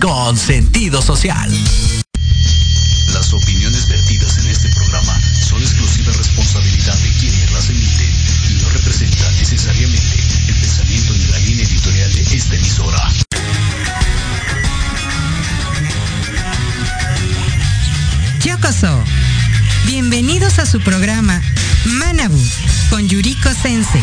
Con sentido social. Las opiniones vertidas en este programa son exclusiva responsabilidad de quienes las emiten y no representan necesariamente el pensamiento ni la línea editorial de esta emisora. Yokoso. Bienvenidos a su programa Manabu con Yuriko Sensei.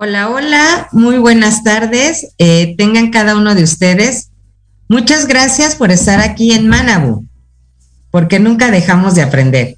Hola, hola, muy buenas tardes. Eh, tengan cada uno de ustedes. Muchas gracias por estar aquí en Manabu, porque nunca dejamos de aprender.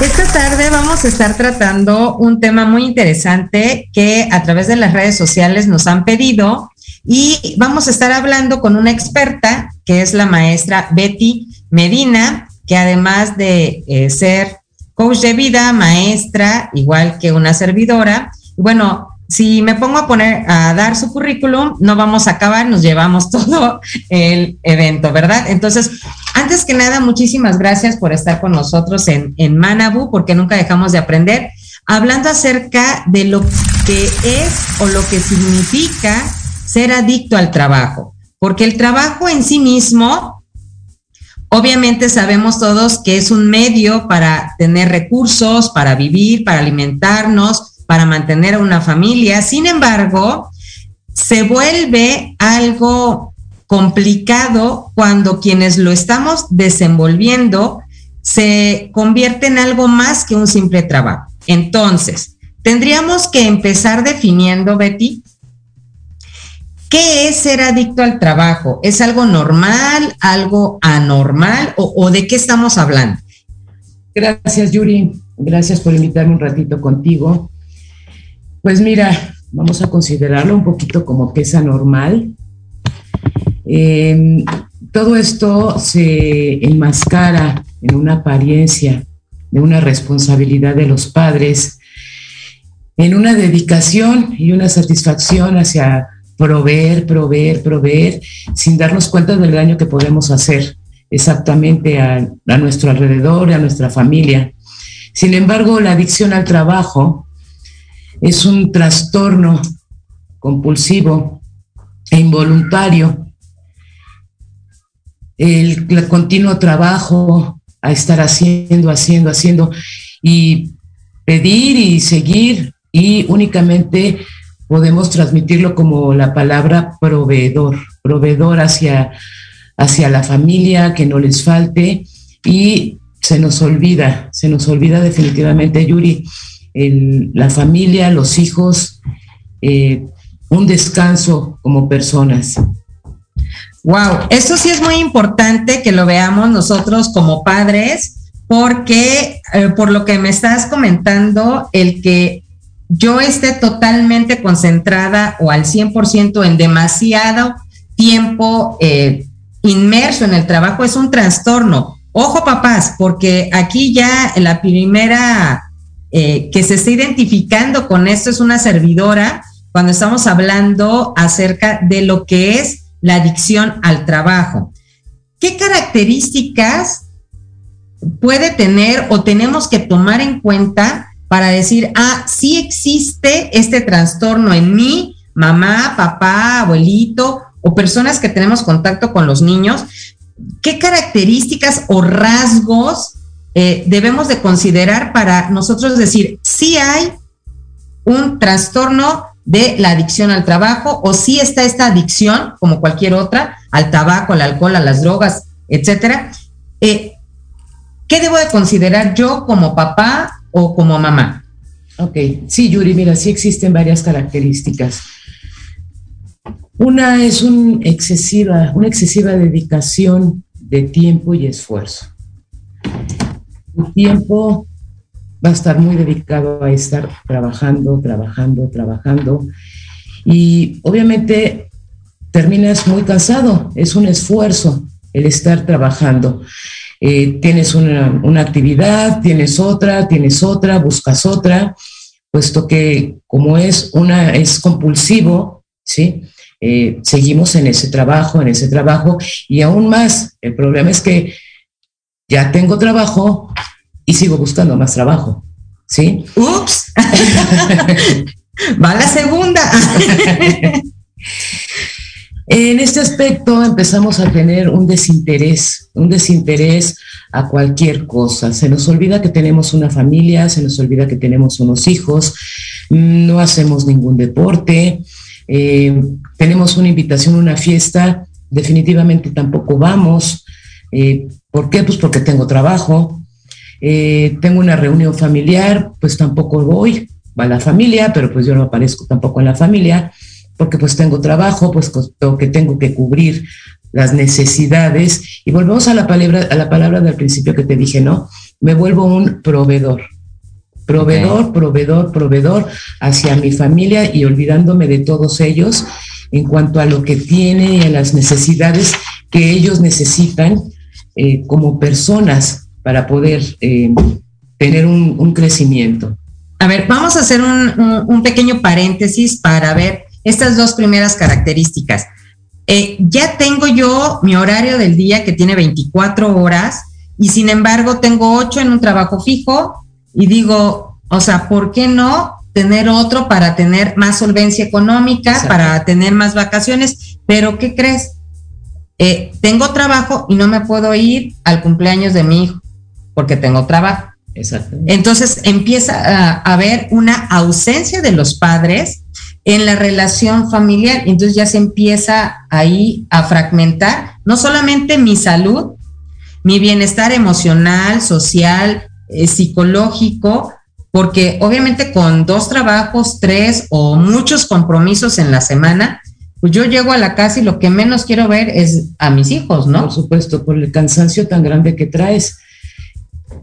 Esta tarde vamos a estar tratando un tema muy interesante que a través de las redes sociales nos han pedido y vamos a estar hablando con una experta que es la maestra Betty Medina, que además de eh, ser coach de vida, maestra, igual que una servidora, bueno, si me pongo a poner a dar su currículum, no vamos a acabar, nos llevamos todo el evento, ¿verdad? Entonces, antes que nada, muchísimas gracias por estar con nosotros en, en Manabu, porque nunca dejamos de aprender, hablando acerca de lo que es o lo que significa ser adicto al trabajo, porque el trabajo en sí mismo, obviamente sabemos todos que es un medio para tener recursos, para vivir, para alimentarnos, para mantener a una familia. Sin embargo, se vuelve algo complicado cuando quienes lo estamos desenvolviendo se convierte en algo más que un simple trabajo. Entonces, tendríamos que empezar definiendo, Betty, ¿qué es ser adicto al trabajo? ¿Es algo normal, algo anormal o, de qué estamos hablando? Gracias, Yuri. Gracias por invitarme un ratito contigo. Pues mira, vamos a considerarlo un poquito como que es anormal. Eh, todo esto se enmascara en una apariencia de una responsabilidad de los padres, en una dedicación y una satisfacción hacia proveer, proveer, proveer, sin darnos cuenta del daño que podemos hacer exactamente a, a nuestro alrededor, a nuestra familia. Sin embargo, la adicción al trabajo es un trastorno compulsivo e involuntario. El, el, continuo trabajo a estar haciendo, haciendo, haciendo y pedir y seguir y únicamente podemos transmitirlo como la palabra proveedor, proveedor hacia, hacia la familia, que no les falte y se nos olvida, se nos olvida definitivamente, Yuri, la familia, los hijos, eh, un descanso como personas. Wow, eso sí es muy importante que lo veamos nosotros como padres, porque eh, por lo que me estás comentando, el que yo esté totalmente concentrada o al 100% en demasiado tiempo eh, inmerso en el trabajo es un trastorno. Ojo papás, porque aquí ya la primera eh, que se está identificando con esto es una servidora cuando estamos hablando acerca de lo que es la adicción al trabajo. ¿Qué características puede tener o tenemos que tomar en cuenta para decir, ah, sí existe este trastorno en mí, mamá, papá, abuelito o personas que tenemos contacto con los niños? ¿Qué características o rasgos eh, debemos de considerar para nosotros decir si hay un trastorno de la adicción al trabajo o si está esta adicción, como cualquier otra, al tabaco, al alcohol, a las drogas, etcétera. Eh, ¿Qué debo de considerar yo como papá o como mamá? Ok, sí, Yuri, mira, sí existen varias características. Una es un excesiva, una excesiva dedicación de tiempo y esfuerzo. Tu tiempo va a estar muy dedicado a estar trabajando, trabajando, trabajando. Y obviamente terminas muy cansado, es un esfuerzo el estar trabajando. Eh, tienes una, una, actividad, tienes otra, tienes otra, buscas otra, puesto que como es una, es compulsivo, ¿sí? Eh, seguimos en ese trabajo, en ese trabajo, y aún más, el problema es que ya tengo trabajo y sigo buscando más trabajo, ¿sí? Ups, va la segunda. en este aspecto empezamos a tener un desinterés, un desinterés a cualquier cosa. Se nos olvida que tenemos una familia, se nos olvida que tenemos unos hijos, no hacemos ningún deporte, eh, tenemos una invitación, una fiesta, definitivamente tampoco vamos. Eh, ¿Por qué? Pues porque tengo trabajo. Eh, tengo una reunión familiar, pues tampoco voy. Va la familia, pero pues yo no aparezco tampoco en la familia, porque pues tengo trabajo, pues tengo que, tengo que cubrir las necesidades. Y volvemos a la palabra, a la palabra del principio que te dije, ¿no? Me vuelvo un proveedor proveedor, proveedor, proveedor hacia mi familia y olvidándome de todos ellos en cuanto a lo que tiene y a las necesidades que ellos necesitan eh, como personas para poder eh, tener un, crecimiento. A ver, vamos a hacer un, pequeño paréntesis para ver estas dos primeras características. Eh, ya tengo yo mi horario del día que tiene 24 horas y sin embargo tengo 8 en un trabajo fijo, y digo, o sea, ¿por qué no tener otro para tener más solvencia económica, para tener más vacaciones? Pero ¿qué crees? Eh, tengo trabajo y no me puedo ir al cumpleaños de mi hijo porque tengo trabajo. Exacto. Entonces empieza a haber una ausencia de los padres en la relación familiar. Entonces ya se empieza ahí a fragmentar no solamente mi salud, mi bienestar emocional, social, eh, psicológico, porque obviamente con dos trabajos, tres o muchos compromisos en la semana, pues yo llego a la casa y lo que menos quiero ver es a mis hijos, ¿no? Por supuesto, por el cansancio tan grande que traes,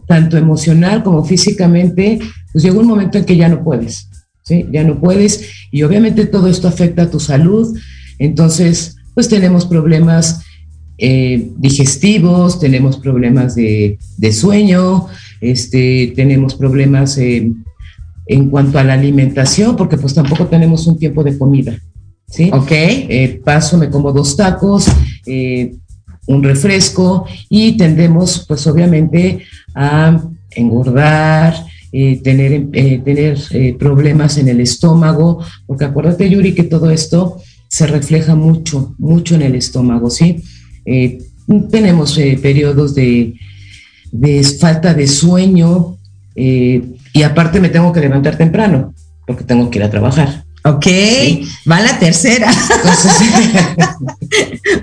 tanto emocional como físicamente, pues llega un momento en que ya no puedes, ¿sí? Ya no puedes y obviamente todo esto afecta a tu salud, entonces pues tenemos problemas eh, digestivos, tenemos problemas de, de sueño, este, tenemos problemas en cuanto a la alimentación, porque pues tampoco tenemos un tiempo de comida. ¿sí? Ok. Eh, paso, me como dos tacos, eh, un refresco y tendemos pues obviamente a engordar, eh, tener, tener problemas en el estómago, porque acuérdate Yuri que todo esto se refleja mucho, mucho en el estómago, ¿sí? tenemos periodos de de falta de sueño eh, y aparte me tengo que levantar temprano porque tengo que ir a trabajar. Ok, va la tercera.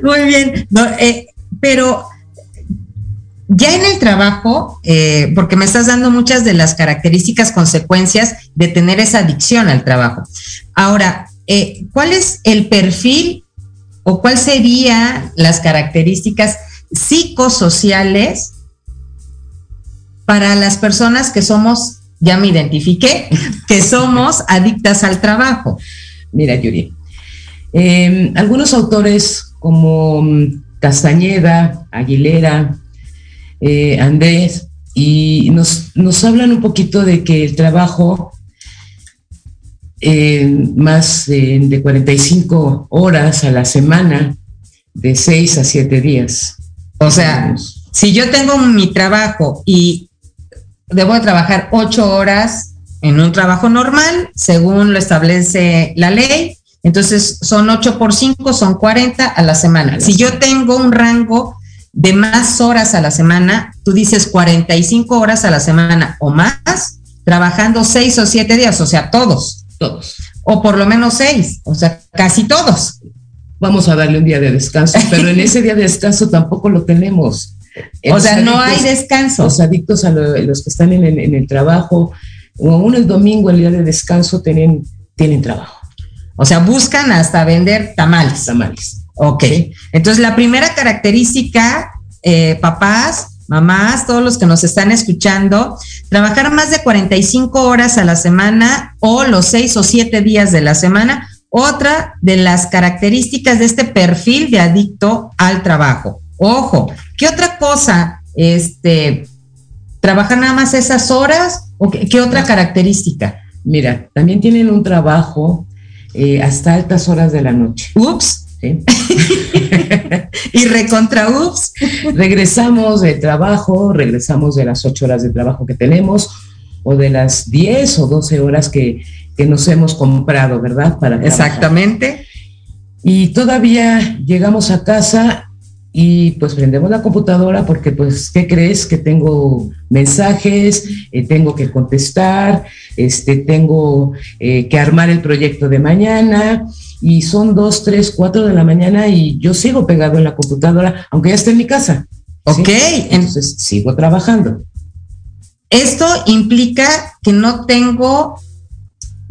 Muy bien, eh, pero ya en el trabajo, eh, porque me estás dando muchas de las características, consecuencias de tener esa adicción al trabajo. Ahora, ¿cuál es el perfil o cuál serían las características psicosociales para las personas que somos, ya me identifiqué, que somos adictas al trabajo. Mira, Yuri, em, algunos autores como mm, Castañeda, Aguilera, eh, Andrés, y nos, nos, hablan un poquito de que el trabajo eh, más de 45 horas a la semana, de 6 a 7 días. O sea, si yo tengo mi trabajo y debo de trabajar ocho horas en un trabajo normal, según lo establece la ley. Entonces, son ocho por cinco, son 40 a la semana. Si yo tengo un rango de más horas a la semana, tú dices 45 horas a la semana o más, trabajando seis o siete días, o sea, todos. Todos. O por lo menos seis, o sea, casi todos. Vamos a darle un día de descanso, pero en ese día de descanso tampoco lo tenemos o sea, no hay descanso. Los adictos a los que están en el, trabajo, o aún el domingo, el día de descanso, tienen, tienen trabajo. O sea, buscan hasta vender tamales. Tamales. Ok. Entonces, la primera característica, eh, papás, mamás, todos los que nos están escuchando, trabajar más de 45 horas a la semana o los seis o siete días de la semana. Otra de las características de este perfil de adicto al trabajo. Ojo, ¿qué otra cosa? Este, ¿Trabajar nada más esas horas o qué, otra característica? Mira, también tienen un trabajo eh, hasta altas horas de la noche. Ups. y recontra ups. regresamos del trabajo, regresamos de las ocho horas de trabajo que tenemos o de las 10 o 12 horas que, nos hemos comprado, ¿verdad? Para Exactamente. Y todavía llegamos a casa y pues prendemos la computadora porque pues, ¿qué crees? Que tengo mensajes, eh, tengo que contestar, este, tengo eh, que armar el proyecto de mañana y son dos, tres, cuatro de la mañana y yo sigo pegado en la computadora, aunque ya esté en mi casa. Ok. Entonces sigo trabajando. Esto implica que no tengo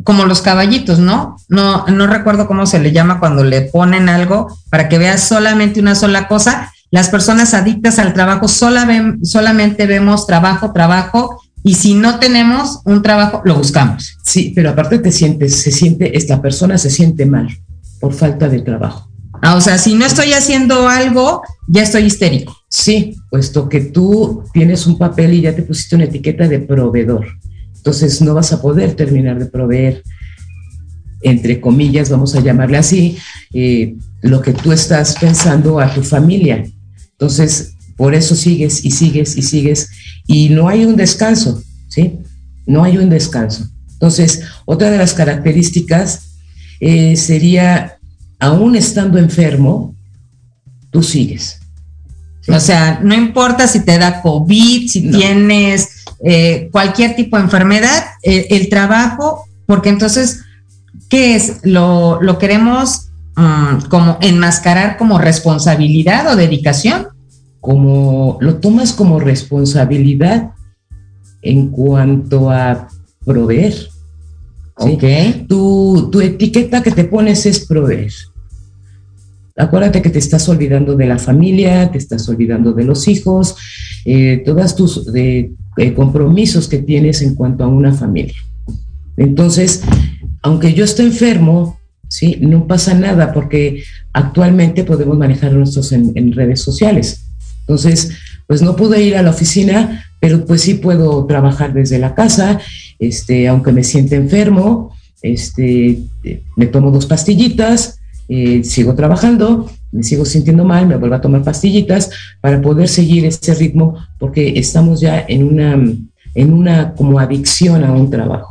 como los caballitos, ¿no? No, no recuerdo cómo se le llama cuando le ponen algo para que veas solamente una sola cosa. Las personas adictas al trabajo solamente vemos trabajo, trabajo, y si no tenemos un trabajo, lo buscamos. Sí, pero aparte te sientes, se siente, esta persona se siente mal por falta de trabajo. Ah, o sea, si no estoy haciendo algo, ya estoy histérico. Sí, puesto que tú tienes un papel y ya te pusiste una etiqueta de proveedor. Entonces no vas a poder terminar de proveer, entre comillas, vamos a llamarle así, eh, lo que tú estás pensando a tu familia. Entonces, por eso sigues y sigues y sigues y no hay un descanso, ¿sí? No hay un descanso. Entonces, otra de las características eh, sería, aún estando enfermo, tú sigues. O sea, no importa si te da COVID, si tienes eh, cualquier tipo de enfermedad, eh, el trabajo, porque entonces, ¿qué es? ¿Lo, lo queremos mm, como enmascarar como responsabilidad o dedicación? Como lo tomas como responsabilidad en cuanto a proveer. Ok. Tu, tu etiqueta que te pones es proveer. Acuérdate que te estás olvidando de la familia, te estás olvidando de los hijos, eh, todas tus eh, compromisos que tienes en cuanto a una familia. Entonces, aunque yo esté enfermo, ¿sí? no pasa nada porque actualmente podemos manejar nuestros en, en redes sociales. Entonces, pues no pude ir a la oficina, pero pues sí puedo trabajar desde la casa, este, aunque me siente enfermo, este, me tomo dos pastillitas, eh, sigo trabajando, me sigo sintiendo mal, me vuelvo a tomar pastillitas para poder seguir ese ritmo porque estamos ya en una, en una como adicción a un trabajo.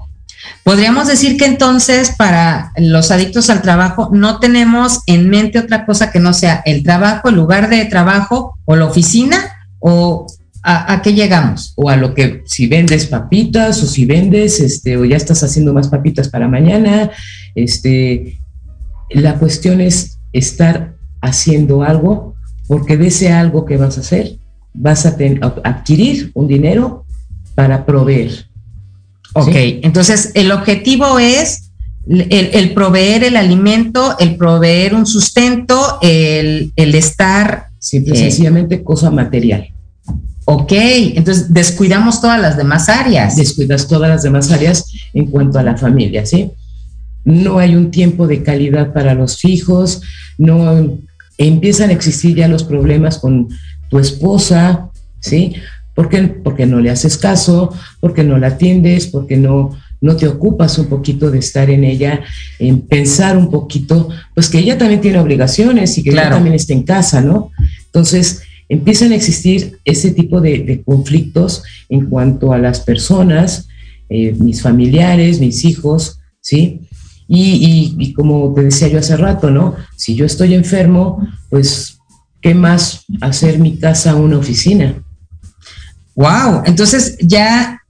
Podríamos decir que entonces para los adictos al trabajo no tenemos en mente otra cosa que no sea el trabajo, el lugar de trabajo o la oficina o a, qué llegamos o a lo que si vendes papitas o si vendes este o ya estás haciendo más papitas para mañana, este la cuestión es estar haciendo algo, porque de ese algo que vas a hacer, vas a, adquirir un dinero para proveer. Ok, entonces el objetivo es el, proveer el alimento, el proveer un sustento, el, estar... Simple, eh, sencillamente cosa material. Ok, entonces descuidamos todas las demás áreas. Descuidas todas las demás áreas en cuanto a la familia, ¿sí? no hay un tiempo de calidad para los hijos, no empiezan a existir ya los problemas con tu esposa, ¿sí? Porque, porque no le haces caso, porque no la atiendes, porque no, no te ocupas un poquito de estar en ella, en pensar un poquito, pues que ella también tiene obligaciones y que ella también está en casa, ¿no? Entonces, empiezan a existir ese tipo de, conflictos en cuanto a las personas, eh, mis familiares, mis hijos, ¿sí? Y, como te decía yo hace rato, ¿no? Si yo estoy enfermo, pues, ¿qué más hacer mi casa una oficina? Wow, entonces ya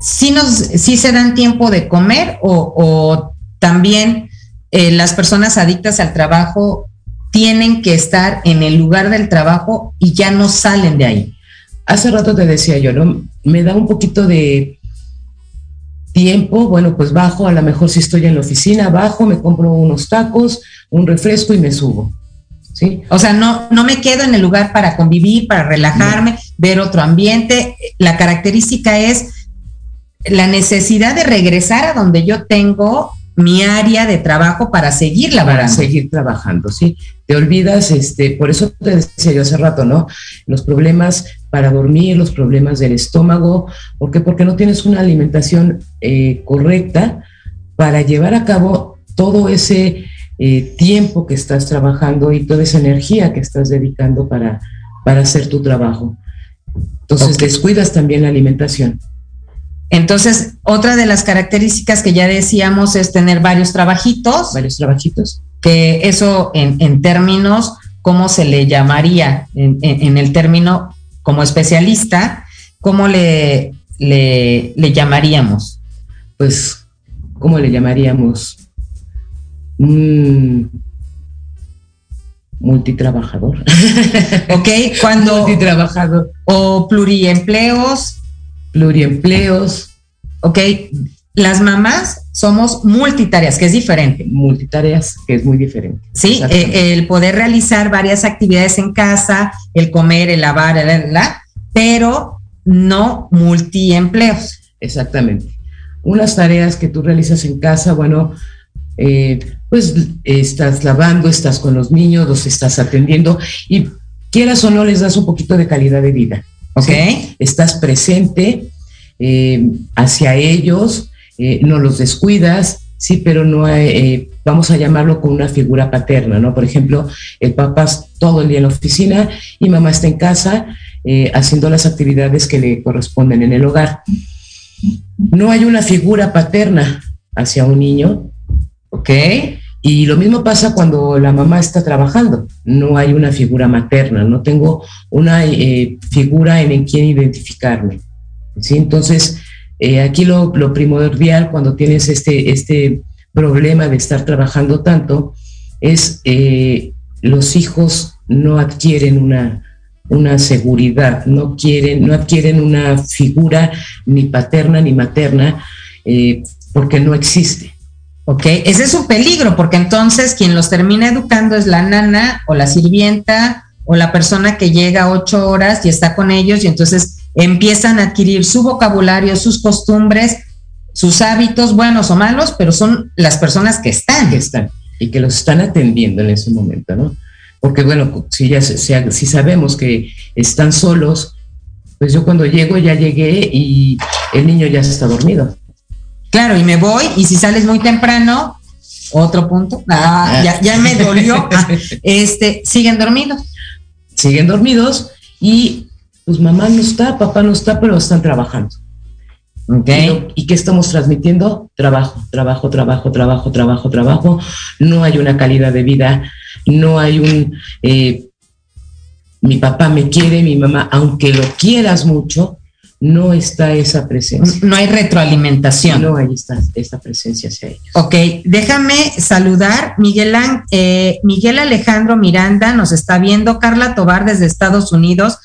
sí, nos, sí se dan tiempo de comer o, también eh, las personas adictas al trabajo tienen que estar en el lugar del trabajo y ya no salen de ahí. Hace rato te decía yo, ¿no? Me da un poquito de tiempo, bueno, pues bajo, a lo mejor si estoy en la oficina, bajo, me compro unos tacos, un refresco y me subo. ¿Sí? O sea, no, no me quedo en el lugar para convivir, para relajarme, ver otro ambiente. La característica es la necesidad de regresar a donde yo tengo mi área de trabajo para seguir laborando. Para seguir trabajando, sí. Te olvidas, este, por eso te decía yo hace rato, ¿no? Los problemas para dormir, los problemas del estómago, ¿por qué? Porque no tienes una alimentación eh, correcta para llevar a cabo todo ese eh, tiempo que estás trabajando y toda esa energía que estás dedicando para, para hacer tu trabajo. Entonces descuidas también la alimentación. Entonces, otra de las características que ya decíamos es tener varios trabajitos. Varios trabajitos. Que eso en, términos, ¿cómo se le llamaría? En, el término como especialista, ¿cómo le, le, llamaríamos? Pues, ¿cómo le llamaríamos? Mm, multitrabajador. ok, cuando... Multitrabajador. O pluriempleos pluriempleos. Ok, las mamás somos multitareas, que es diferente. Multitareas, que es muy diferente. Sí, eh, el poder realizar varias actividades en casa, el comer, el lavar, la, pero no multiempleos. Exactamente. Unas tareas que tú realizas en casa, bueno, eh, pues estás lavando, estás con los niños, los estás atendiendo y quieras o no les das un poquito de calidad de vida. ¿ok? Estás presente eh, hacia ellos, eh, no los descuidas, sí, pero no eh, vamos a llamarlo con una figura paterna, ¿no? Por ejemplo, el papá está todo el día en la oficina y mamá está en casa haciendo las actividades que le corresponden en el hogar. No hay una figura paterna hacia un niño, ¿ok? Y lo mismo pasa cuando la mamá está trabajando. No hay una figura materna, no tengo una eh, figura en, quien identificarme. ¿sí? Entonces, eh, aquí lo, primordial cuando tienes este, este problema de estar trabajando tanto es eh, los hijos no adquieren una, una seguridad, no, quieren, no adquieren una figura ni paterna ni materna porque no existe. ¿Ok? Ese es un peligro, porque entonces quien los termina educando es la nana o la sirvienta o la persona que llega ocho horas y está con ellos y entonces empiezan a adquirir su vocabulario, sus costumbres, sus hábitos, buenos o malos, pero son las personas que están. Que están y que los están atendiendo en ese momento, ¿no? Porque bueno, si ya si sabemos que están solos, pues yo cuando llego ya llegué y el niño ya está dormido. Claro, y me voy, y si sales muy temprano, otro punto, ah, ya, ya, me dolió, ah, este, siguen dormidos. Siguen dormidos y pues mamá no está, papá no está, pero están trabajando. Okay. ¿Y, qué estamos transmitiendo? Trabajo, trabajo, trabajo, trabajo, trabajo, trabajo. No hay una calidad de vida, no hay un... Eh, mi papá me quiere, mi mamá, aunque lo quieras mucho, no está esa presencia. No hay retroalimentación. No hay esta, esta presencia hacia ellos. Ok, déjame saludar. Miguel, eh, Miguel Alejandro Miranda nos está viendo. Carla Tobar desde Estados Unidos.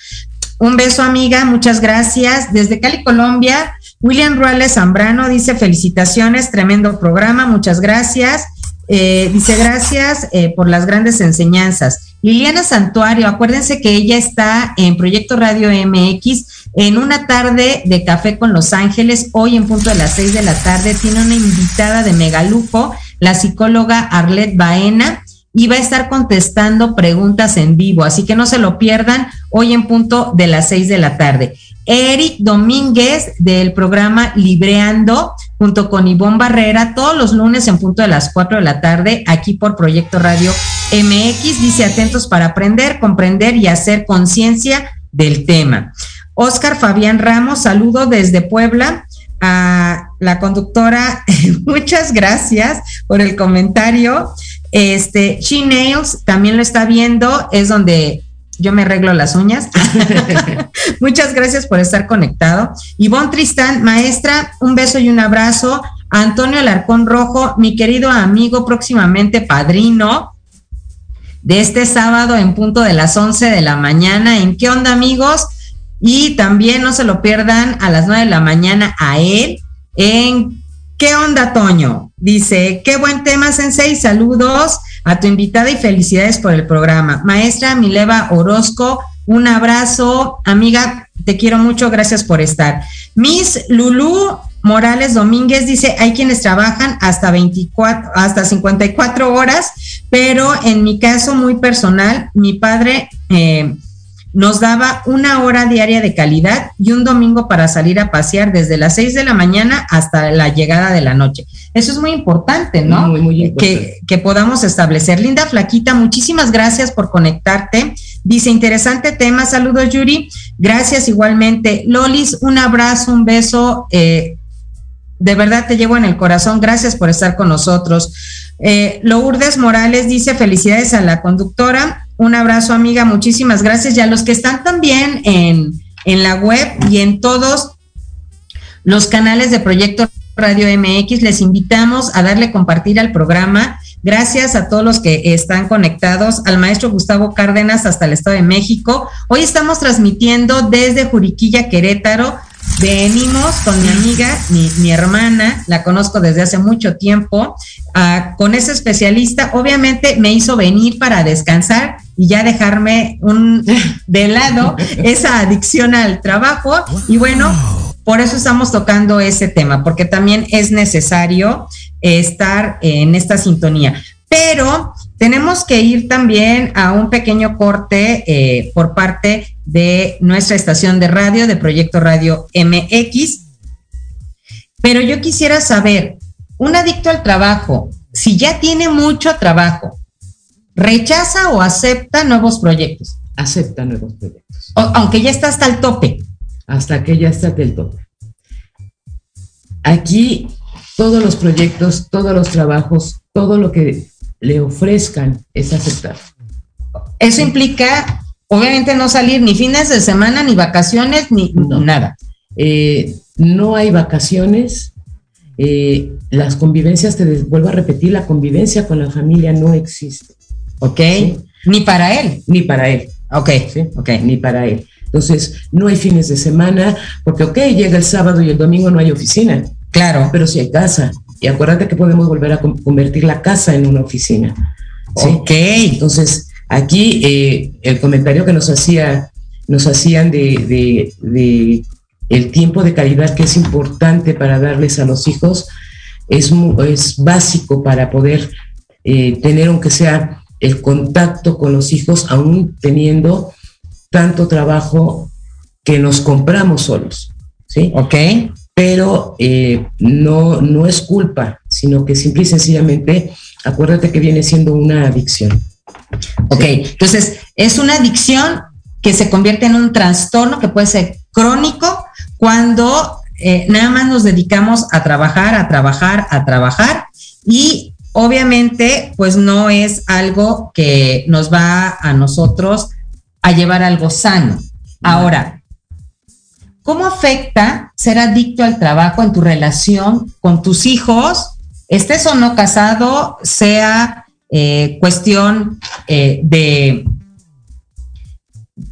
Un beso, amiga. Muchas gracias. Desde Cali, Colombia. William Ruales Zambrano dice felicitaciones, tremendo programa, muchas gracias. Eh, dice gracias eh, por las grandes enseñanzas. Liliana Santuario, acuérdense que ella está en Proyecto Radio MX en una tarde de café con Los Ángeles, hoy en punto de las seis de la tarde, tiene una invitada de megalujo, la psicóloga Arlette Baena, y va a estar contestando preguntas en vivo, así que no se lo pierdan hoy en punto de las seis de la tarde. Eric Domínguez del programa Libreando, junto con Ivonne Barrera, todos los lunes en punto de las cuatro de la tarde, aquí por Proyecto Radio MX, dice atentos para aprender, comprender y hacer conciencia del tema. Oscar Fabián Ramos, saludo desde Puebla a la conductora. Muchas gracias por el comentario. Este, She Nails también lo está viendo, es donde yo me arreglo las uñas. Muchas gracias por estar conectado. Ivonne Tristán, maestra, un beso y un abrazo. Antonio Alarcón Rojo, mi querido amigo, próximamente padrino de este sábado en punto de las 11 de la mañana. ¿En qué onda, amigos? Y también no se lo pierdan a las 9 de la mañana a él en ¿Qué onda, Toño? Dice, qué buen tema, Sensei. Saludos a tu invitada y felicidades por el programa. Maestra Mileva Orozco, un abrazo. Amiga, te quiero mucho. Gracias por estar. Miss Lulú Morales Domínguez dice, hay quienes trabajan hasta 24, hasta 54 horas, pero en mi caso muy personal, mi padre eh, nos daba una hora diaria de calidad y un domingo para salir a pasear desde las 6 de la mañana hasta la llegada de la noche. Eso es muy importante, ¿no? Muy, muy importante. Que, que podamos establecer. Linda Flaquita, muchísimas gracias por conectarte. Dice, interesante tema. Saludos, Yuri. Gracias igualmente. Lolis, un abrazo, un beso. Eh, de verdad te llevo en el corazón. Gracias por estar con nosotros. Eh, Lourdes Morales dice felicidades a la conductora. Un abrazo, amiga. Muchísimas gracias. Y a los que están también en, en la web y en todos los canales de Proyecto Radio MX, les invitamos a darle compartir al programa. Gracias a todos los que están conectados, al maestro Gustavo Cárdenas hasta el Estado de México. Hoy estamos transmitiendo desde Juriquilla, Querétaro. Venimos con mi amiga, mi, mi hermana, la conozco desde hace mucho tiempo, ah, con ese especialista. Obviamente me hizo venir para descansar y ya dejarme un, de lado esa adicción al trabajo. Y bueno, por eso estamos tocando ese tema, porque también es necesario estar en esta sintonía. Pero tenemos que ir también a un pequeño corte eh, por parte de nuestra estación de radio, de Proyecto Radio MX. Pero yo quisiera saber, un adicto al trabajo, si ya tiene mucho trabajo, ¿rechaza o acepta nuevos proyectos? Acepta nuevos proyectos. O- aunque ya está hasta el tope. hasta que ya está del tope. Aquí todos los proyectos, todos los trabajos, todo lo que le ofrezcan es aceptado. Eso implica, obviamente, no salir ni fines de semana, ni vacaciones, ni No. nada. Eh, no hay vacaciones, eh, las convivencias, te vuelvo a repetir, la convivencia con la familia no existe, ¿Ok? Sí. Ni para él. ni para él. Ok, ¿sí? ok. Ni para él. Entonces, no hay fines de semana, porque, ok, llega el sábado y el domingo no hay oficina, Claro. pero sí hay casa. Y acuérdate que podemos volver a con- convertir la casa en una oficina. ¿sí? Ok. Entonces, aquí eh, el comentario que nos hacía, nos hacían de, de- de el tiempo de calidad que es importante para darles a los hijos, es, es básico para poder eh, tener, aunque sea el contacto con los hijos, aún teniendo tanto trabajo que nos compramos solos. ¿sí? Ok. Pero eh, no, no es culpa, sino que simple y sencillamente, acuérdate que viene siendo una adicción. Ok. Entonces, es una adicción que se convierte en un trastorno que puede ser crónico cuando eh, nada más nos dedicamos a trabajar, a trabajar, a trabajar y obviamente pues no es algo que nos va a nosotros a llevar algo sano. Ahora, ¿cómo afecta ser adicto al trabajo en tu relación con tus hijos? Estés o no casado, sea eh, cuestión eh, de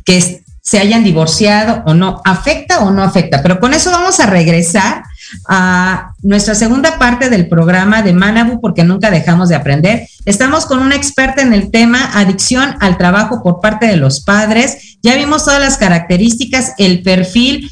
que se hayan divorciado o no, afecta o no afecta. Pero con eso vamos a regresar a nuestra segunda parte del programa de Manabu porque nunca dejamos de aprender. Estamos con una experta en el tema adicción al trabajo por parte de los padres. Ya vimos todas las características, el perfil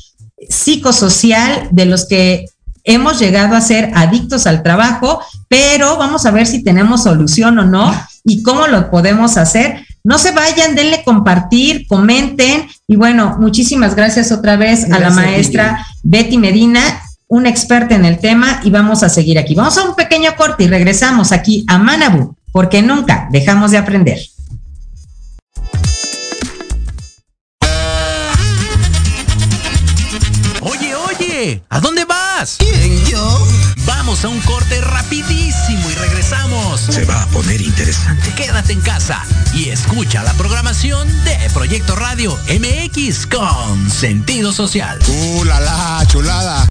psicosocial de los que hemos llegado a ser adictos al trabajo, pero vamos a ver si tenemos solución o no y cómo lo podemos hacer. No se vayan, denle compartir, comenten y bueno, muchísimas gracias otra vez a la maestra Betty Medina, una experta en el tema y vamos a seguir aquí. Vamos a un pequeño corte y regresamos aquí a Manabu, porque nunca dejamos de aprender. ¿A dónde vas? ¿Quién, yo? Vamos a un corte rapidísimo y regresamos. Se va a poner interesante. Quédate en casa y escucha la programación de Proyecto Radio MX con sentido social. ¡Uh, la, la, chulada!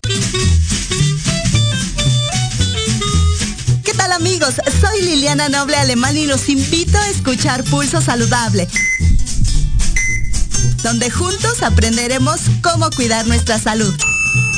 ¿Qué tal amigos? Soy Liliana Noble Alemán y los invito a escuchar Pulso Saludable, donde juntos aprenderemos cómo cuidar nuestra salud.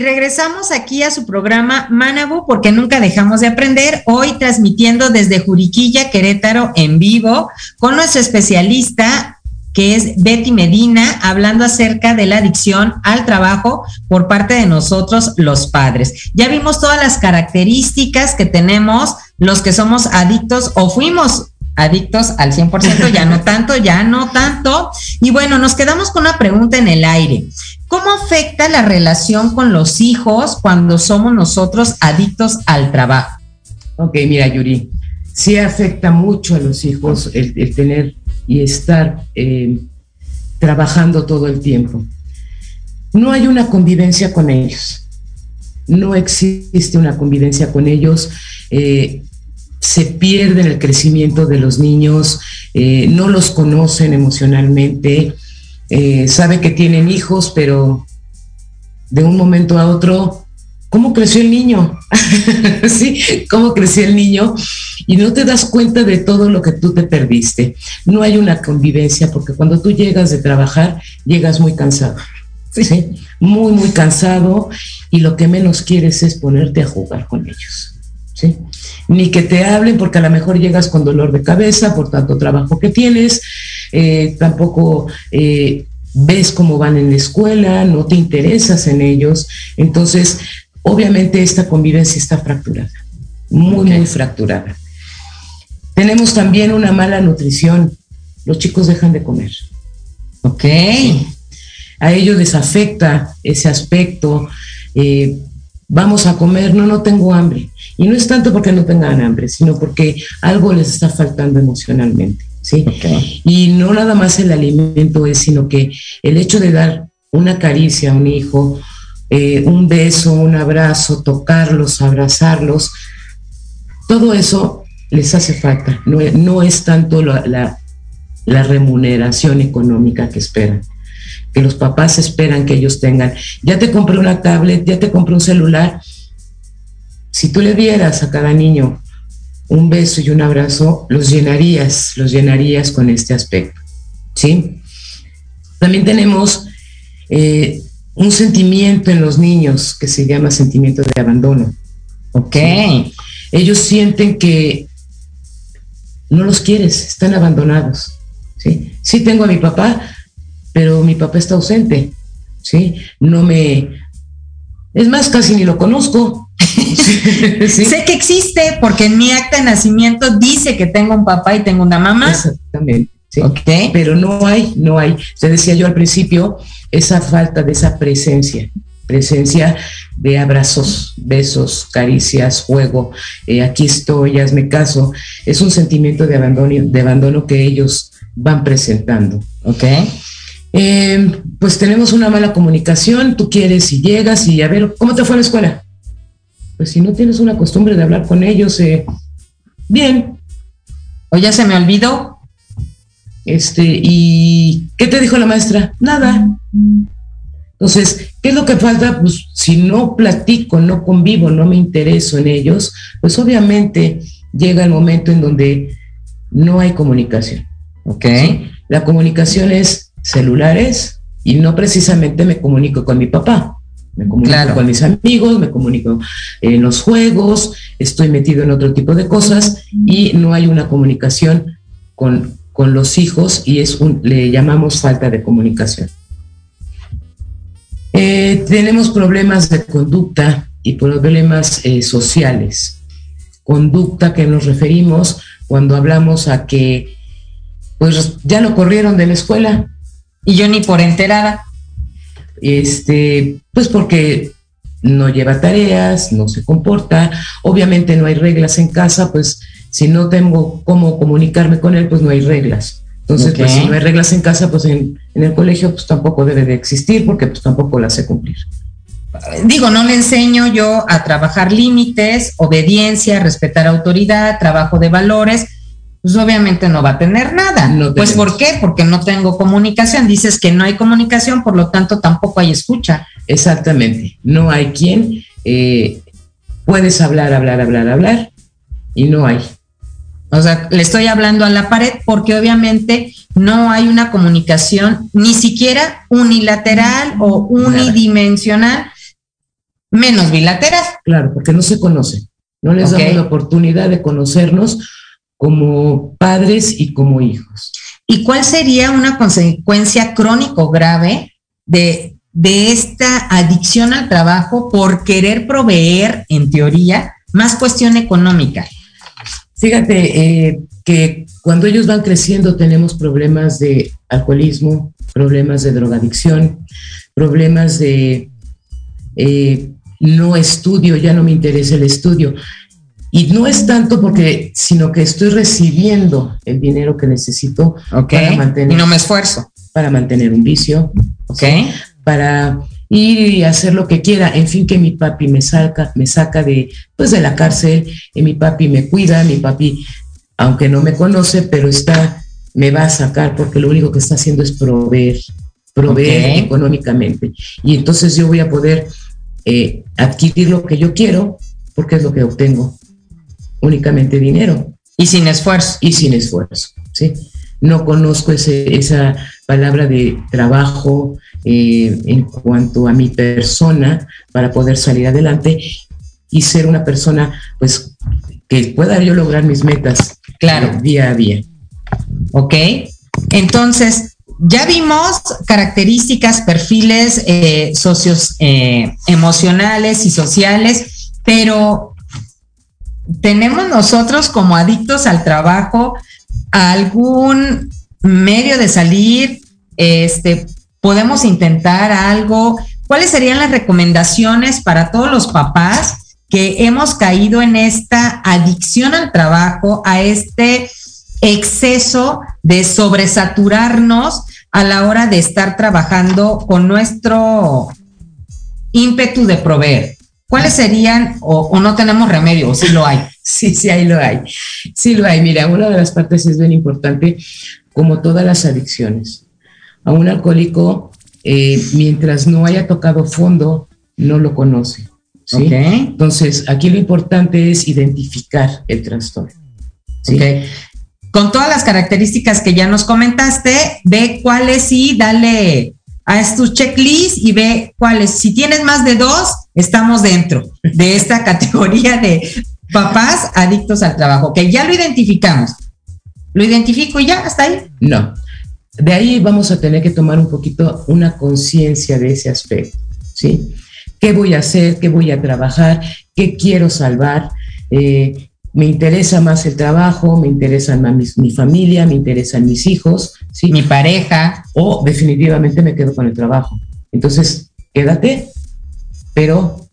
Y regresamos aquí a su programa Manabu porque nunca dejamos de aprender. Hoy transmitiendo desde Juriquilla, Querétaro, en vivo, con nuestro especialista que es Betty Medina, hablando acerca de la adicción al trabajo por parte de nosotros los padres. Ya vimos todas las características que tenemos los que somos adictos o fuimos adictos al 100%, ya no tanto, ya no tanto. Y bueno, nos quedamos con una pregunta en el aire. ¿Cómo afecta la relación con los hijos cuando somos nosotros adictos al trabajo? Ok, mira, Yuri, sí afecta mucho a los hijos el, tener y estar eh, trabajando todo el tiempo. No hay una convivencia con ellos. No existe una convivencia con ellos. Eh, se pierde el crecimiento de los niños, eh, no los conocen emocionalmente, eh, sabe que tienen hijos, pero de un momento a otro, ¿cómo creció el niño? ¿Sí? ¿Cómo creció el niño? Y no te das cuenta de todo lo que tú te perdiste. No hay una convivencia, porque cuando tú llegas de trabajar, llegas muy cansado. ¿sí? Muy, muy cansado y lo que menos quieres es ponerte a jugar con ellos. ¿sí? Ni que te hablen porque a lo mejor llegas con dolor de cabeza por tanto trabajo que tienes, eh, tampoco eh, ves cómo van en la escuela, no te interesas en ellos. Entonces, obviamente esta convivencia está fracturada, muy, okay. muy fracturada. Tenemos también una mala nutrición. Los chicos dejan de comer. Ok. A ellos les afecta ese aspecto. Eh, vamos a comer, no, no tengo hambre. Y no es tanto porque no tengan hambre, sino porque algo les está faltando emocionalmente. ¿Sí? Okay. Y no nada más el alimento es, sino que el hecho de dar una caricia a un hijo, eh, un beso, un abrazo, tocarlos, abrazarlos, todo eso les hace falta. No, no es tanto la, la, la remuneración económica que esperan que los papás esperan que ellos tengan. Ya te compré una tablet, ya te compré un celular. Si tú le dieras a cada niño un beso y un abrazo, los llenarías, los llenarías con este aspecto. ¿Sí? También tenemos eh, un sentimiento en los niños que se llama sentimiento de abandono. Ok. ¿Sí? Ellos sienten que no los quieres, están abandonados. ¿sí? sí tengo a mi papá, pero mi papá está ausente, ¿sí? No me... Es más, casi ni lo conozco. Sé que existe porque en mi acta de nacimiento dice que tengo un papá y tengo una mamá. Exactamente. Sí. Pero no hay, no hay. Se decía yo al principio, esa falta de esa presencia, presencia de abrazos, besos, caricias, juego, eh, aquí estoy, hazme caso, es un sentimiento de abandono, de abandono que ellos van presentando. Ok. Eh, pues tenemos una mala comunicación, tú quieres y llegas y a ver, ¿cómo te fue la escuela? Pues si no tienes una costumbre de hablar con ellos, eh, bien. O ya se me olvidó. Este, ¿y qué te dijo la maestra? Nada. Entonces, ¿qué es lo que falta? Pues si no platico, no convivo, no me intereso en ellos, pues obviamente llega el momento en donde no hay comunicación. ¿Ok? La comunicación es celulares y no precisamente me comunico con mi papá. Me comunico con mis amigos, me comunico en los juegos, estoy metido en otro tipo de cosas y no hay una comunicación con, con los hijos y es un, le llamamos falta de comunicación. Eh, tenemos problemas de conducta y problemas eh, sociales. Conducta que nos referimos cuando hablamos a que pues ya lo corrieron de la escuela. Y yo ni por enterada. Este, pues porque no lleva tareas, no se comporta, obviamente no hay reglas en casa, pues si no tengo cómo comunicarme con él, pues no hay reglas. Entonces, pues si no hay reglas en casa, pues en, el colegio pues tampoco debe de existir porque pues tampoco las sé cumplir. Digo, no le enseño yo a trabajar límites, obediencia, respetar autoridad, trabajo de valores, pues obviamente no va a tener nada. pues ¿por qué? Porque no tengo comunicación. Dices que no hay comunicación, por lo tanto tampoco hay escucha. Exactamente. No hay quien eh, puedes hablar, hablar, hablar, hablar y no hay. O sea, le estoy hablando a la pared porque obviamente no hay una comunicación ni siquiera unilateral o unidimensional, menos bilateral. Claro, porque no se conocen. No les damos la oportunidad de conocernos como padres y como hijos. ¿Y cuál sería una consecuencia crónico grave de, de esta adicción al trabajo por querer proveer, en teoría, más cuestión económica? Fíjate eh, que cuando ellos van creciendo tenemos problemas de alcoholismo, problemas de drogadicción, problemas de eh, no estudio, ya no me interesa el estudio. Y no es tanto porque, sino que estoy recibiendo el dinero que necesito para mantener. Y no me esfuerzo. Para mantener un vicio. Ok. Para ir y hacer lo que quiera. En fin, que mi papi me saca, me saca de, pues, de la cárcel, y mi papi me cuida, mi papi, aunque no me conoce, pero está, me va a sacar porque lo único que está haciendo es proveer, proveer económicamente. Y entonces yo voy a poder eh, adquirir lo que yo quiero porque es lo que obtengo únicamente dinero. Y sin esfuerzo. Y sin esfuerzo, ¿sí? No conozco ese, esa palabra de trabajo eh, en cuanto a mi persona para poder salir adelante y ser una persona, pues, que pueda yo lograr mis metas. Claro. Día a día. Ok. Entonces, ya vimos características, perfiles eh, socios eh, emocionales y sociales, pero tenemos nosotros como adictos al trabajo algún medio de salir, este, podemos intentar algo. ¿Cuáles serían las recomendaciones para todos los papás que hemos caído en esta adicción al trabajo, a este exceso de sobresaturarnos a la hora de estar trabajando con nuestro ímpetu de proveer? ¿Cuáles serían, o, no tenemos remedio, o sí lo hay? Sí, sí, ahí lo hay. Sí lo hay. Mira, una de las partes es bien importante, como todas las adicciones. A un alcohólico, eh, mientras no haya tocado fondo, no lo conoce. ¿sí? Entonces, aquí lo importante es identificar el trastorno. ¿sí? Con todas las características que ya nos comentaste, ve cuáles sí, dale a tu checklist y ve cuáles. Si tienes más de dos, estamos dentro de esta categoría de papás adictos al trabajo, que ya lo identificamos. ¿Lo identifico y ya hasta ahí? No. De ahí vamos a tener que tomar un poquito una conciencia de ese aspecto, ¿sí? ¿Qué voy a hacer? ¿Qué voy a trabajar? qué quiero salvar. Eh, me interesa más el trabajo, me interesa más mi, familia, me interesan mis hijos, ¿sí? mi pareja, o definitivamente me quedo con el trabajo. Entonces, quédate, pero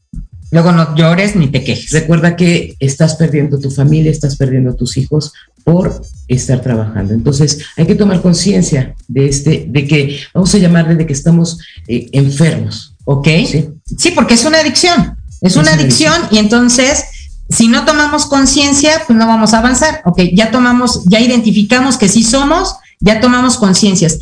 luego no llores ni te quejes. Recuerda que estás perdiendo tu familia, estás perdiendo tus hijos por estar trabajando. Entonces, hay que tomar conciencia de este, de que, vamos a llamarle de que estamos eh, enfermos. ¿Ok? ¿Sí? sí, porque es una adicción. Es, una, adicción, adicción y entonces si no tomamos conciencia, pues no vamos a avanzar. Ok, ya tomamos, ya identificamos que sí somos, ya tomamos conciencias.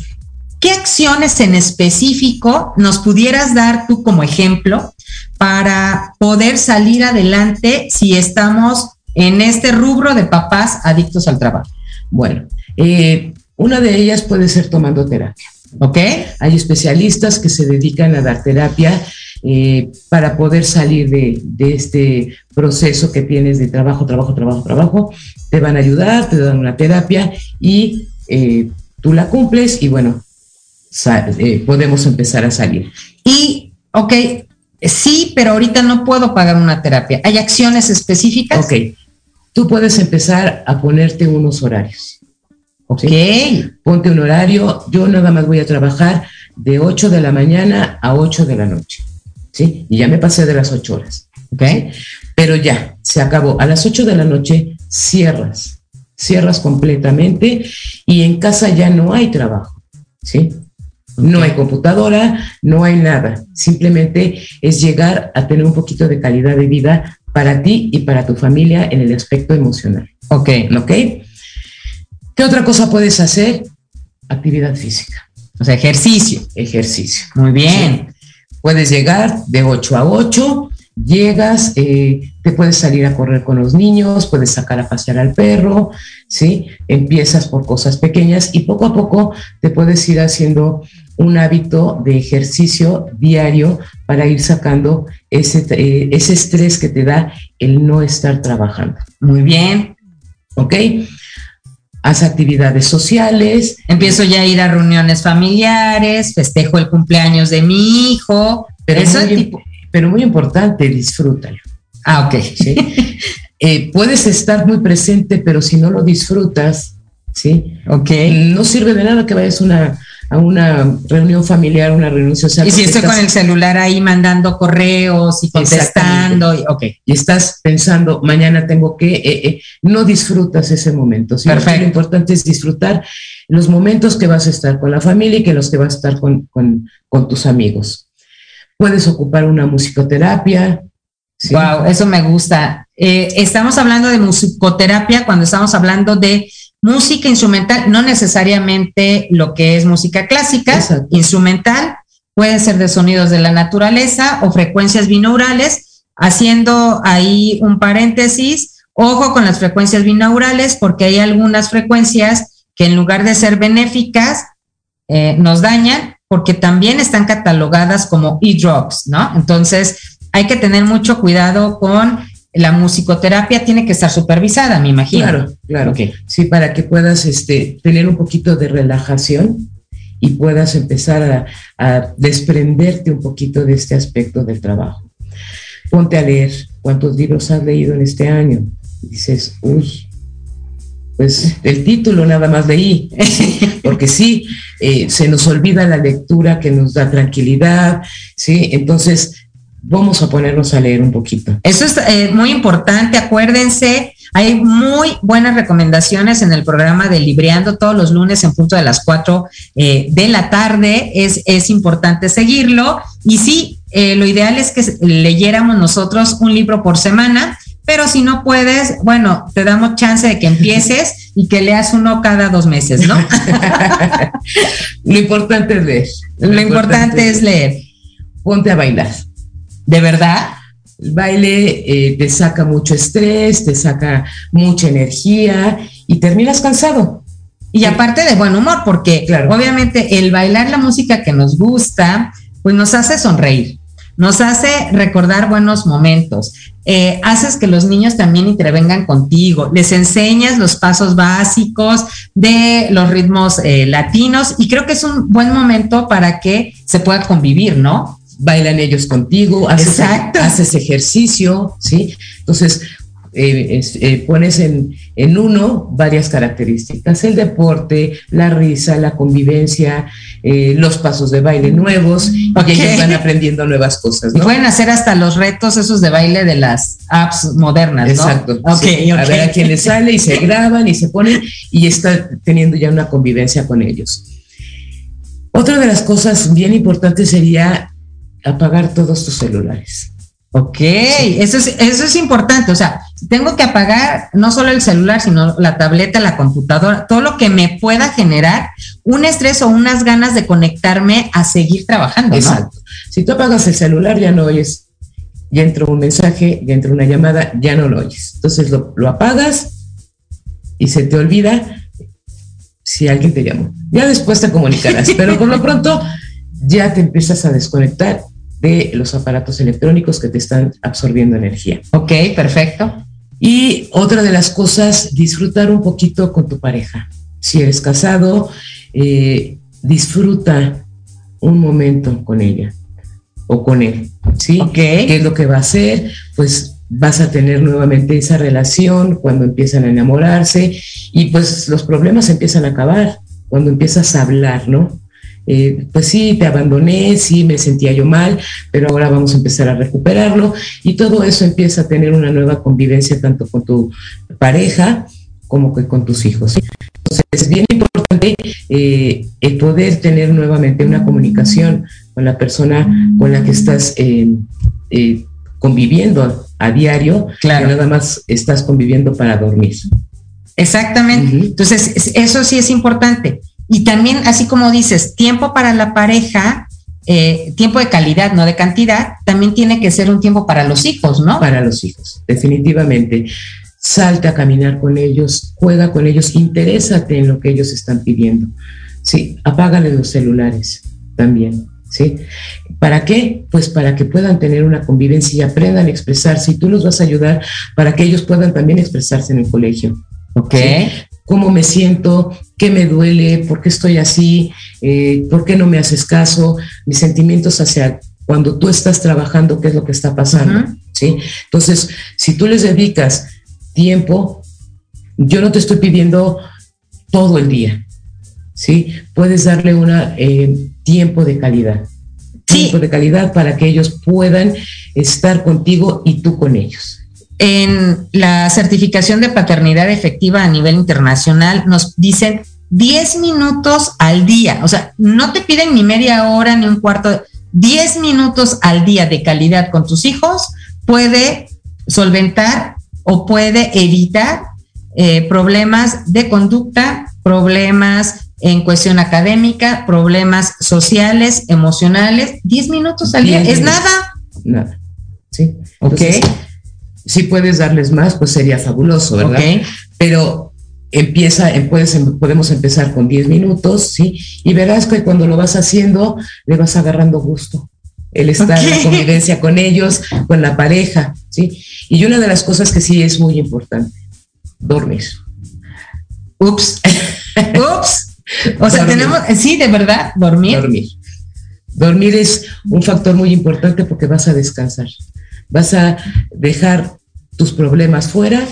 ¿Qué acciones en específico nos pudieras dar tú como ejemplo para poder salir adelante si estamos en este rubro de papás adictos al trabajo? Bueno, eh, una de ellas puede ser tomando terapia. ¿Ok? Hay especialistas que se dedican a dar terapia eh, para poder salir de, este proceso que tienes de trabajo, trabajo, trabajo, trabajo. Te van a ayudar, te dan una terapia y eh, tú la cumples y bueno, eh, podemos empezar a salir. Y, ok, sí, pero ahorita no puedo pagar una terapia. ¿Hay acciones específicas? Ok, tú puedes empezar a ponerte unos horarios. Ok, ponte un horario. Yo nada más voy a trabajar de 8 de la mañana a 8 de la noche. ¿sí? Y ya me pasé de las ocho horas, ¿ok? Pero ya, se acabó. A las ocho de la noche cierras, cierras completamente y en casa ya no hay trabajo, ¿sí? No hay computadora, no hay nada. Simplemente es llegar a tener un poquito de calidad de vida para ti y para tu familia en el aspecto emocional. Ok. ¿Ok? ¿Qué otra cosa puedes hacer? Actividad física. O sea, ejercicio. Ejercicio. Muy bien. Puedes llegar de 8 a 8, llegas, eh, te puedes salir a correr con los niños, puedes sacar a pasear al perro, ¿sí? Empiezas por cosas pequeñas y poco a poco te puedes ir haciendo un hábito de ejercicio diario para ir sacando ese, eh, ese estrés que te da el no estar trabajando. Muy bien. ¿Ok? haz actividades sociales. Empiezo ya a ir a reuniones familiares, festejo el cumpleaños de mi hijo. Pero, muy, pero muy importante, disfrútalo. Ah, ok. ¿sí? Eh, puedes estar muy presente, pero si no lo disfrutas, ¿sí? Ok. No sirve de nada que vayas una, a una reunión familiar, una reunión social. Y si estoy con el celular ahí mandando correos y contestando, y, y estás pensando, mañana tengo que, eh, eh, no disfrutas ese momento. Perfecto. Lo importante es disfrutar los momentos que vas a estar con la familia y que los que vas a estar con, tus amigos. Puedes ocupar una musicoterapia. Wow, eso me gusta. Eh, estamos hablando de musicoterapia cuando estamos hablando de Música instrumental, no necesariamente lo que es música clásica, instrumental, pueden ser de sonidos de la naturaleza o frecuencias binaurales, haciendo ahí un paréntesis, ojo con las frecuencias binaurales porque hay algunas frecuencias que en lugar de ser benéficas, eh, nos dañan porque también están catalogadas como e-drops, ¿no? Entonces, hay que tener mucho cuidado con la musicoterapia tiene que estar supervisada, me imagino. Claro, claro. que Sí, para que puedas este, tener un poquito de relajación y puedas empezar a, desprenderte un poquito de este aspecto del trabajo. Ponte a leer cuántos libros has leído en este año. Dices, uy, pues el título nada más leí, porque sí, eh, se nos olvida la lectura que nos da tranquilidad, ¿sí? Entonces, vamos a ponernos a leer un poquito. Eso es eh, muy importante, acuérdense. Hay muy buenas recomendaciones en el programa de Libreando todos los lunes en punto de las 4 eh, de la tarde. Es, es importante seguirlo. Y sí, eh, lo ideal es que leyéramos nosotros un libro por semana, pero si no puedes, bueno, te damos chance de que empieces y que leas uno cada dos meses, ¿no? lo importante es leer. Lo, importante es leer. Ponte a bailar. ¿De verdad? El baile eh, te saca mucho estrés, te saca mucha energía y terminas cansado. Y aparte de buen humor, porque obviamente el bailar la música que nos gusta, pues nos hace sonreír, nos hace recordar buenos momentos, eh, haces que los niños también intervengan contigo, les enseñas los pasos básicos de los ritmos eh, latinos y creo que es un buen momento para que se pueda convivir, ¿no? Bailan ellos contigo, haces, haces ejercicio, ¿sí? Entonces, eh, eh, pones en, en, uno varias características, el deporte, la risa, la convivencia, eh, los pasos de baile nuevos, y ellos van aprendiendo nuevas cosas. ¿no? pueden hacer hasta los retos esos de baile de las apps modernas. ¿no? Exacto. A ver a quién le sale y se graban y se ponen y está teniendo ya una convivencia con ellos. Otra de las cosas bien importantes sería apagar todos tus celulares. Ok, eso, es, eso es importante. O sea, tengo que apagar no solo el celular, sino la tableta, la computadora, todo lo que me pueda generar un estrés o unas ganas de conectarme a seguir trabajando. Exacto. Si tú apagas el celular, ya no oyes. Ya entró un mensaje, ya entró una llamada, ya no lo oyes. Entonces lo, lo apagas y se te olvida si alguien te llamó. Ya después te comunicarás, pero por lo pronto ya te empiezas a desconectar de los aparatos electrónicos que te están absorbiendo energía. Ok, perfecto. Y otra de las cosas, disfrutar un poquito con tu pareja. Si eres casado, eh, disfruta un momento con ella o con él, ¿sí? ¿Qué es lo que va a hacer? Pues vas a tener nuevamente esa relación cuando empiezan a enamorarse y pues los problemas empiezan a acabar cuando empiezas a hablar, ¿no? Eh, pues sí, te abandoné, sí, me sentía yo mal, pero ahora vamos a empezar a recuperarlo y todo eso empieza a tener una nueva convivencia tanto con tu pareja como que con tus hijos. Entonces es bien importante eh, el poder tener nuevamente una comunicación con la persona con la que estás eh, conviviendo a diario, claro. nada más estás conviviendo para dormir. Exactamente. Entonces, eso sí es importante. Y también, así como dices, tiempo para la pareja, eh, tiempo de calidad, no de cantidad, también tiene que ser un tiempo para los hijos, ¿no? Para los hijos, definitivamente. Salta a caminar con ellos, juega con ellos, interésate en lo que ellos están pidiendo. Sí, apágale los celulares también. ¿Sí? ¿Para qué? Pues para que puedan tener una convivencia y aprendan a expresarse y tú los vas a ayudar para que ellos puedan también expresarse en el colegio. ¿Ok? Cómo me siento, qué me duele, por qué estoy así, eh, por qué no me haces caso, mis sentimientos hacia cuando tú estás trabajando, qué es lo que está pasando. ¿sí? Entonces, si tú les dedicas tiempo, yo no te estoy pidiendo todo el día, ¿sí? Puedes darle un eh, tiempo de calidad. Tiempo de calidad para que ellos puedan estar contigo y tú con ellos en la certificación de paternidad efectiva a nivel internacional nos dicen 10 minutos al día, o sea, no te piden ni media hora ni un cuarto, 10 minutos al día de calidad con tus hijos puede solventar o puede evitar eh, problemas de conducta, problemas en cuestión académica, problemas sociales, emocionales. 10 minutos al día, ¿es nada? Nada. Sí. ok si puedes darles más, pues sería fabuloso, ¿verdad? Pero empieza, puedes, em, podemos empezar con 10 minutos, ¿sí? Y verás que cuando lo vas haciendo, le vas agarrando gusto. El estar en la convivencia con ellos, con la pareja, ¿sí? Y una de las cosas que sí es muy importante, dormir. Ups. Ups. O sea, tenemos, sí, de verdad, dormir. Dormir. Dormir es un factor muy importante porque vas a descansar vas a dejar tus problemas fuera,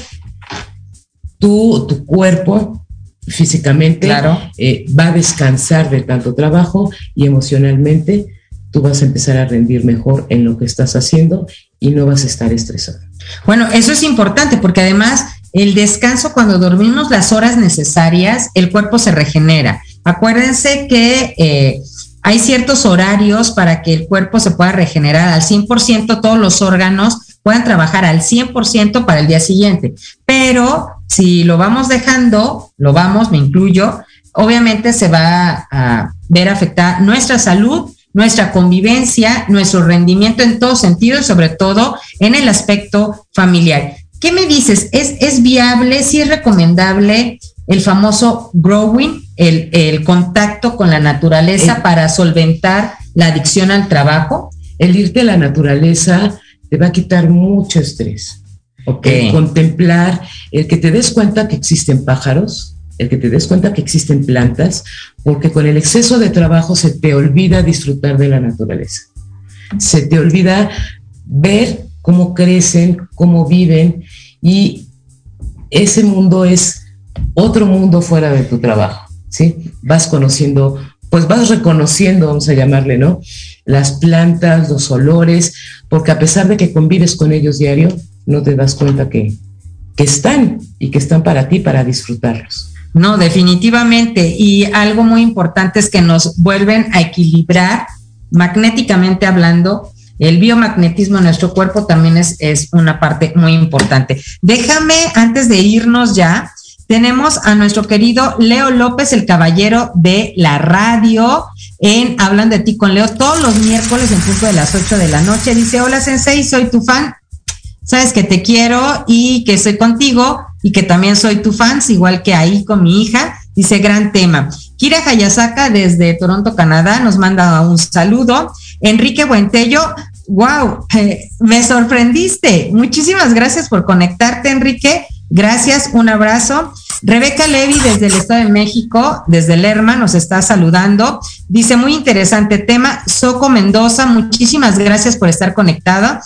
tú, tu cuerpo físicamente eh, va a descansar de tanto trabajo y emocionalmente tú vas a empezar a rendir mejor en lo que estás haciendo y no vas a estar estresado. Bueno, eso es importante porque además el descanso cuando dormimos las horas necesarias, el cuerpo se regenera. Acuérdense que eh, hay ciertos horarios para que el cuerpo se pueda regenerar al 100%, todos los órganos puedan trabajar al 100% para el día siguiente. Pero si lo vamos dejando, lo vamos, me incluyo, obviamente se va a ver afectada nuestra salud, nuestra convivencia, nuestro rendimiento en todo sentido y sobre todo en el aspecto familiar. ¿Qué me dices? ¿Es, es viable? ¿Sí es recomendable el famoso growing? El, contacto con la naturaleza para solventar la adicción al trabajo? El irte a la naturaleza te va a quitar mucho estrés. El contemplar, el que te des cuenta que existen pájaros, el que te des cuenta que existen plantas, porque con el exceso de trabajo se te olvida disfrutar de la naturaleza. se te olvida ver cómo crecen, cómo viven y ese mundo es otro mundo fuera de tu trabajo, ¿sí? Vas conociendo, pues vas reconociendo, vamos a llamarle, ¿no? Las plantas, los olores, porque a pesar de que convives con ellos diario, no te das cuenta que, que están y que están para ti, para disfrutarlos. No, definitivamente. Y algo muy importante es que nos vuelven a equilibrar magnéticamente hablando. El biomagnetismo en nuestro cuerpo también es, es una parte muy importante. Déjame, antes de irnos ya, tenemos a nuestro querido Leo López, el caballero de la radio, en Hablando de ti con Leo, todos los miércoles en punto de las 8 de la noche. Dice, hola Sensei, soy tu fan. Sabes que te quiero y que estoy contigo y que también soy tu fan, igual que ahí con mi hija. Dice, gran tema. Kira Hayasaka desde Toronto, Canadá, nos manda un saludo. Enrique Buentello, wow, me sorprendiste. Muchísimas gracias por conectarte, Enrique. Gracias, un abrazo. Rebeca Levy desde el Estado de México, desde Lerma, nos está saludando. Dice, muy interesante tema. Soco Mendoza, muchísimas gracias por estar conectada.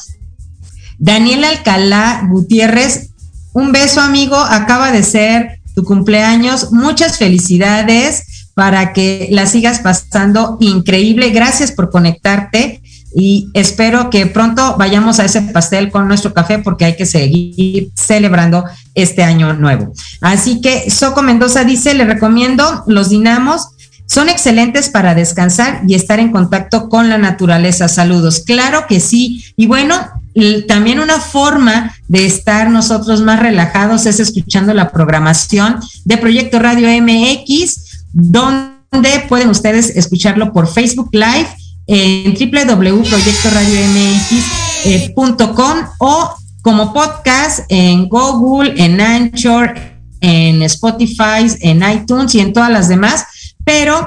Daniel Alcalá Gutiérrez, un beso amigo, acaba de ser tu cumpleaños. Muchas felicidades para que la sigas pasando increíble. Gracias por conectarte y espero que pronto vayamos a ese pastel con nuestro café porque hay que seguir celebrando este año nuevo. Así que Soco Mendoza dice, le recomiendo los dinamos. Son excelentes para descansar y estar en contacto con la naturaleza. Saludos. Claro que sí. Y bueno, también una forma de estar nosotros más relajados es escuchando la programación de Proyecto Radio MX, donde pueden ustedes escucharlo por Facebook Live en www.proyectoradiomx.com o como podcast en Google, en Anchor, en Spotify, en iTunes y en todas las demás, pero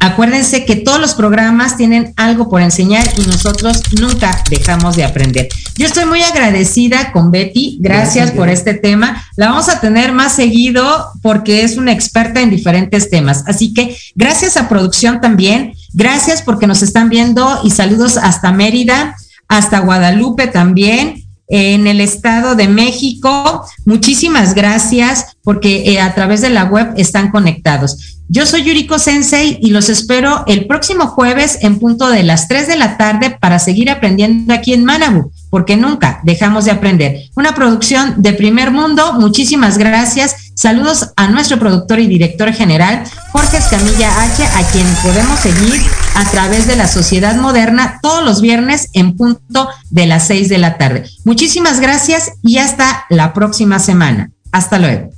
Acuérdense que todos los programas tienen algo por enseñar y nosotros nunca dejamos de aprender. Yo estoy muy agradecida con Betty, gracias, por este tema. La vamos a tener más seguido porque es una experta en diferentes temas. Así que gracias a producción también, gracias porque nos están viendo y saludos hasta Mérida, hasta Guadalupe también en el Estado de México. Muchísimas gracias porque eh, a través de la web están conectados. Yo soy Yuriko Sensei y los espero el próximo jueves en punto de las 3 de la tarde para seguir aprendiendo aquí en Manabu, porque nunca dejamos de aprender. Una producción de primer mundo. Muchísimas gracias. Saludos a nuestro productor y director general, Jorge Escamilla H, a quien podemos seguir a través de la Sociedad Moderna todos los viernes en punto de las 6 de la tarde. Muchísimas gracias y hasta la próxima semana. Hasta luego.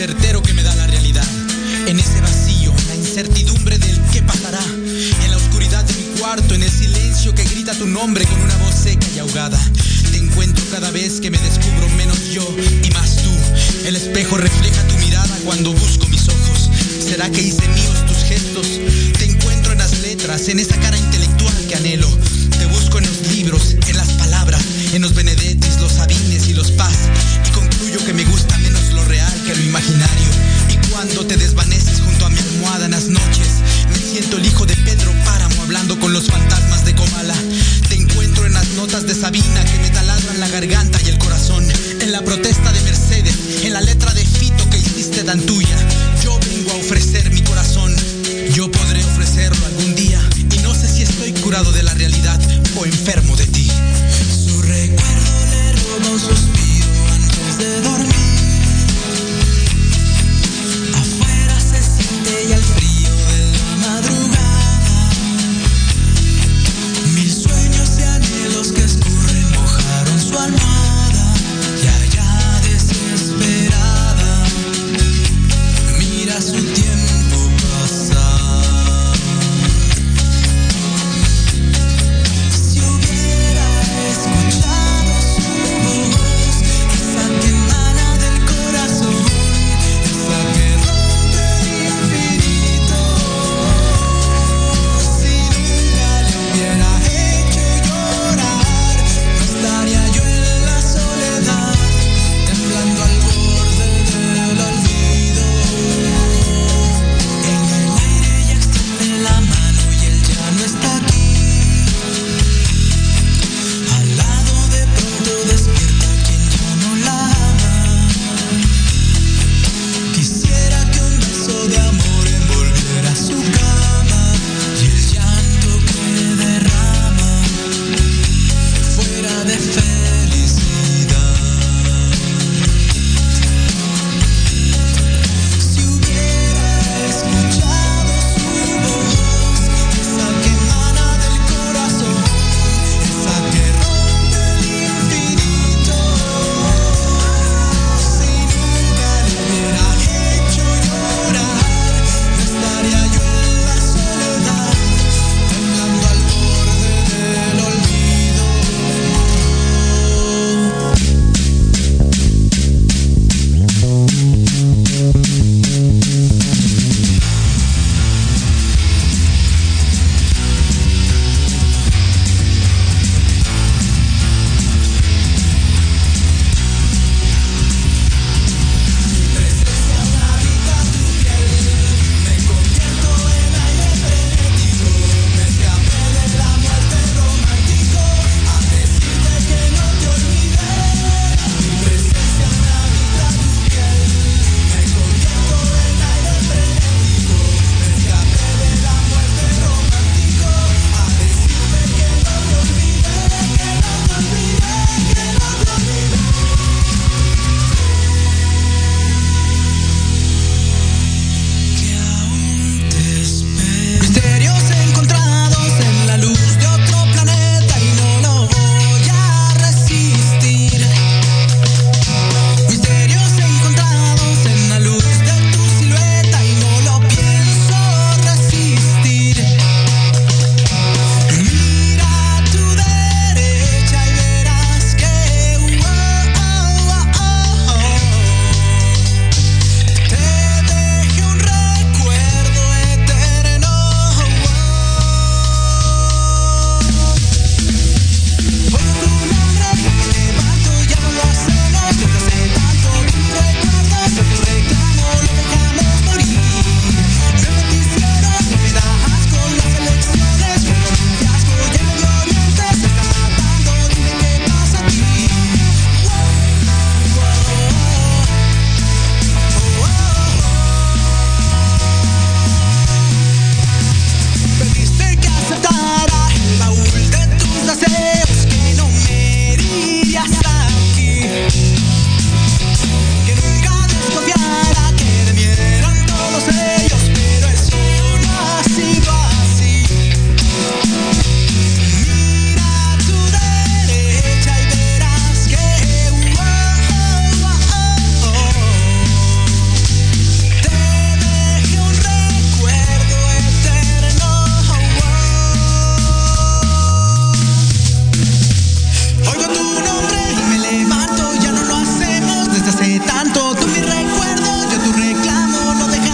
Certero que me da la realidad. En ese vacío, en la incertidumbre del qué pasará. En la oscuridad de mi cuarto, en el silencio que grita tu nombre con una voz seca y ahogada. Te encuentro cada vez que me descubro menos yo y más tú. El espejo refleja tu mirada cuando busco mis ojos. ¿Será que hice míos tus gestos? Te encuentro en las letras, en esa cara intelectual que anhelo. Te busco en los libros, en las palabras, en los Benedettis, los Sabines y los Paz. Concluyo que me gusta menos lo real que lo imaginario. Y cuando te desvaneces junto a mi almohada en las noches, me siento el hijo de Pedro Páramo hablando con los fantasmas de Comala. Te encuentro en las notas de Sabina que me taladran la garganta y el corazón. En la protesta de Mercedes, en la letra de Fito que hiciste tan tuya. Yo vengo a ofrecer mi corazón. Yo podré ofrecerlo algún día. Y no sé si estoy curado de la realidad o enfermo de ti. Su recuerdo le roba un antes de